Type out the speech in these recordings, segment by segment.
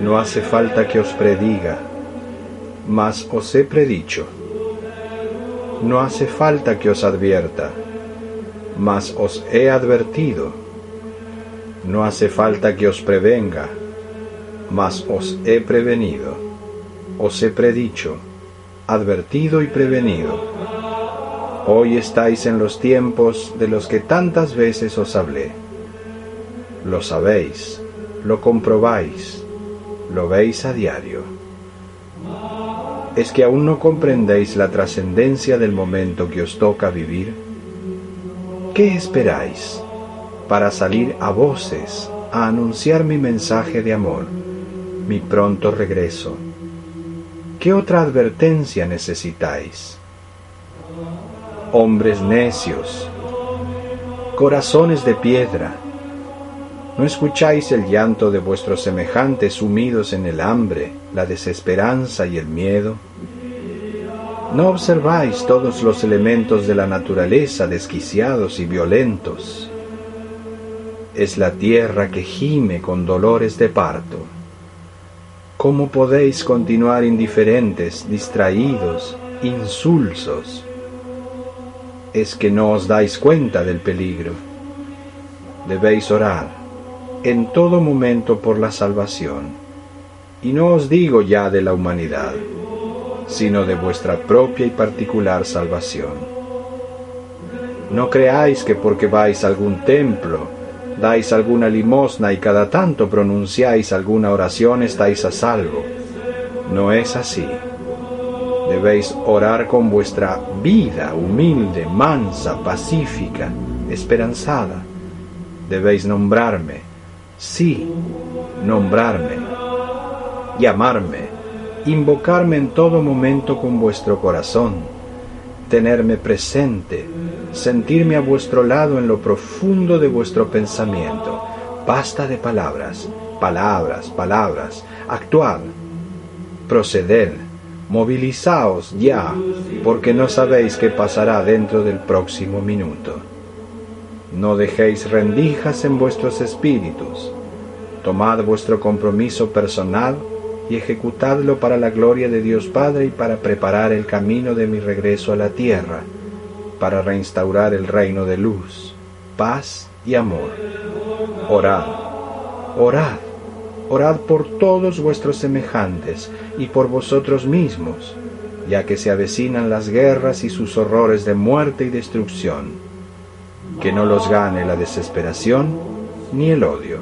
No hace falta que os prediga, mas os he predicho. No hace falta que os advierta, mas os he advertido. No hace falta que os prevenga, mas os he prevenido. Os he predicho, advertido y prevenido. Hoy estáis en los tiempos de los que tantas veces os hablé. Lo sabéis, lo comprobáis, lo veis a diario. ¿Es que aún no comprendéis la trascendencia del momento que os toca vivir? ¿Qué esperáis para salir a voces a anunciar mi mensaje de amor, mi pronto regreso? ¿Qué otra advertencia necesitáis? hombres necios, corazones de piedra, ¿no escucháis el llanto de vuestros semejantes sumidos en el hambre, la desesperanza y el miedo? ¿No observáis todos los elementos de la naturaleza desquiciados y violentos? Es la tierra que gime con dolores de parto. ¿Cómo podéis continuar indiferentes, distraídos, insulsos? es que no os dais cuenta del peligro. Debéis orar en todo momento por la salvación. Y no os digo ya de la humanidad, sino de vuestra propia y particular salvación. No creáis que porque vais a algún templo, dais alguna limosna y cada tanto pronunciáis alguna oración estáis a salvo. No es así debéis orar con vuestra vida humilde, mansa, pacífica, esperanzada. Debéis nombrarme, sí, nombrarme, llamarme, invocarme en todo momento con vuestro corazón, tenerme presente, sentirme a vuestro lado en lo profundo de vuestro pensamiento. Basta de palabras, palabras, palabras, actuad, proceder movilizaos ya, porque no sabéis qué pasará dentro del próximo minuto. No dejéis rendijas en vuestros espíritus. Tomad vuestro compromiso personal y ejecutadlo para la gloria de Dios Padre y para preparar el camino de mi regreso a la tierra, para reinstaurar el reino de luz, paz y amor. Orad, orad orad por todos vuestros semejantes y por vosotros mismos, ya que se avecinan las guerras y sus horrores de muerte y destrucción. Que no los gane la desesperación ni el odio.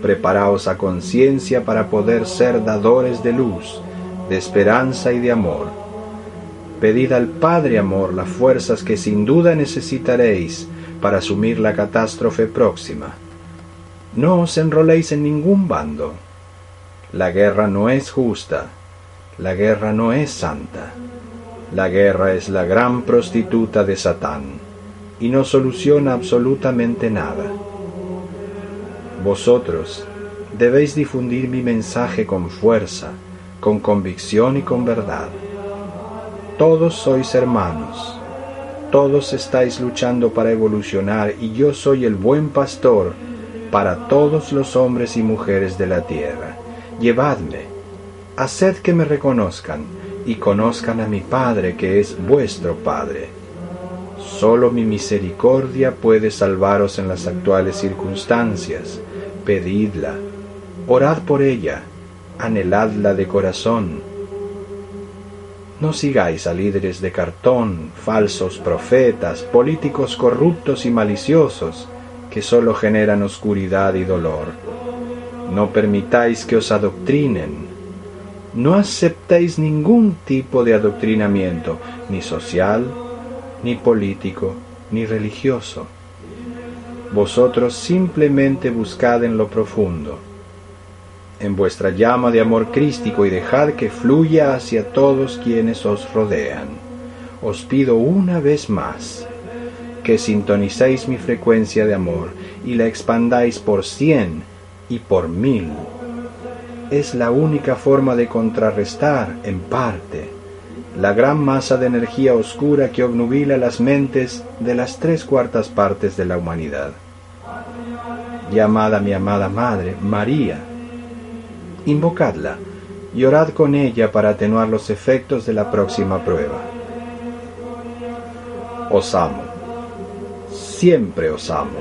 Preparaos a conciencia para poder ser dadores de luz, de esperanza y de amor. Pedid al Padre Amor las fuerzas que sin duda necesitaréis para asumir la catástrofe próxima no os enroléis en ningún bando. La guerra no es justa, la guerra no es santa. La guerra es la gran prostituta de Satán y no soluciona absolutamente nada. Vosotros debéis difundir mi mensaje con fuerza, con convicción y con verdad. Todos sois hermanos, todos estáis luchando para evolucionar y yo soy el buen pastor para todos los hombres y mujeres de la tierra. Llevadme, haced que me reconozcan y conozcan a mi Padre que es vuestro Padre. Solo mi misericordia puede salvaros en las actuales circunstancias. Pedidla, orad por ella, anheladla de corazón. No sigáis a líderes de cartón, falsos profetas, políticos corruptos y maliciosos, que solo generan oscuridad y dolor. No permitáis que os adoctrinen. No aceptéis ningún tipo de adoctrinamiento, ni social, ni político, ni religioso. Vosotros simplemente buscad en lo profundo, en vuestra llama de amor crístico y dejad que fluya hacia todos quienes os rodean. Os pido una vez más, que sintonicéis mi frecuencia de amor y la expandáis por cien y por mil. Es la única forma de contrarrestar, en parte, la gran masa de energía oscura que obnubila las mentes de las tres cuartas partes de la humanidad. llamad a mi amada Madre, María. Invocadla y orad con ella para atenuar los efectos de la próxima prueba. Os amo, siempre os amo,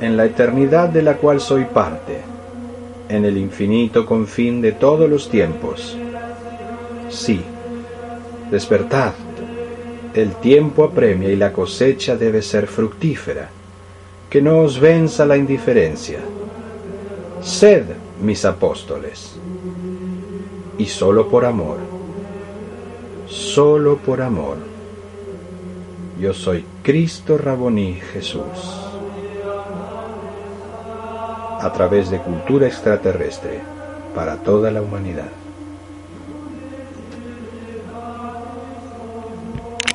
en la eternidad de la cual soy parte, en el infinito confín de todos los tiempos. Sí, despertad, el tiempo apremia y la cosecha debe ser fructífera. Que no os venza la indiferencia. Sed mis apóstoles. Y solo por amor, solo por amor. Yo soy Cristo Raboní Jesús. A través de cultura extraterrestre para toda la humanidad.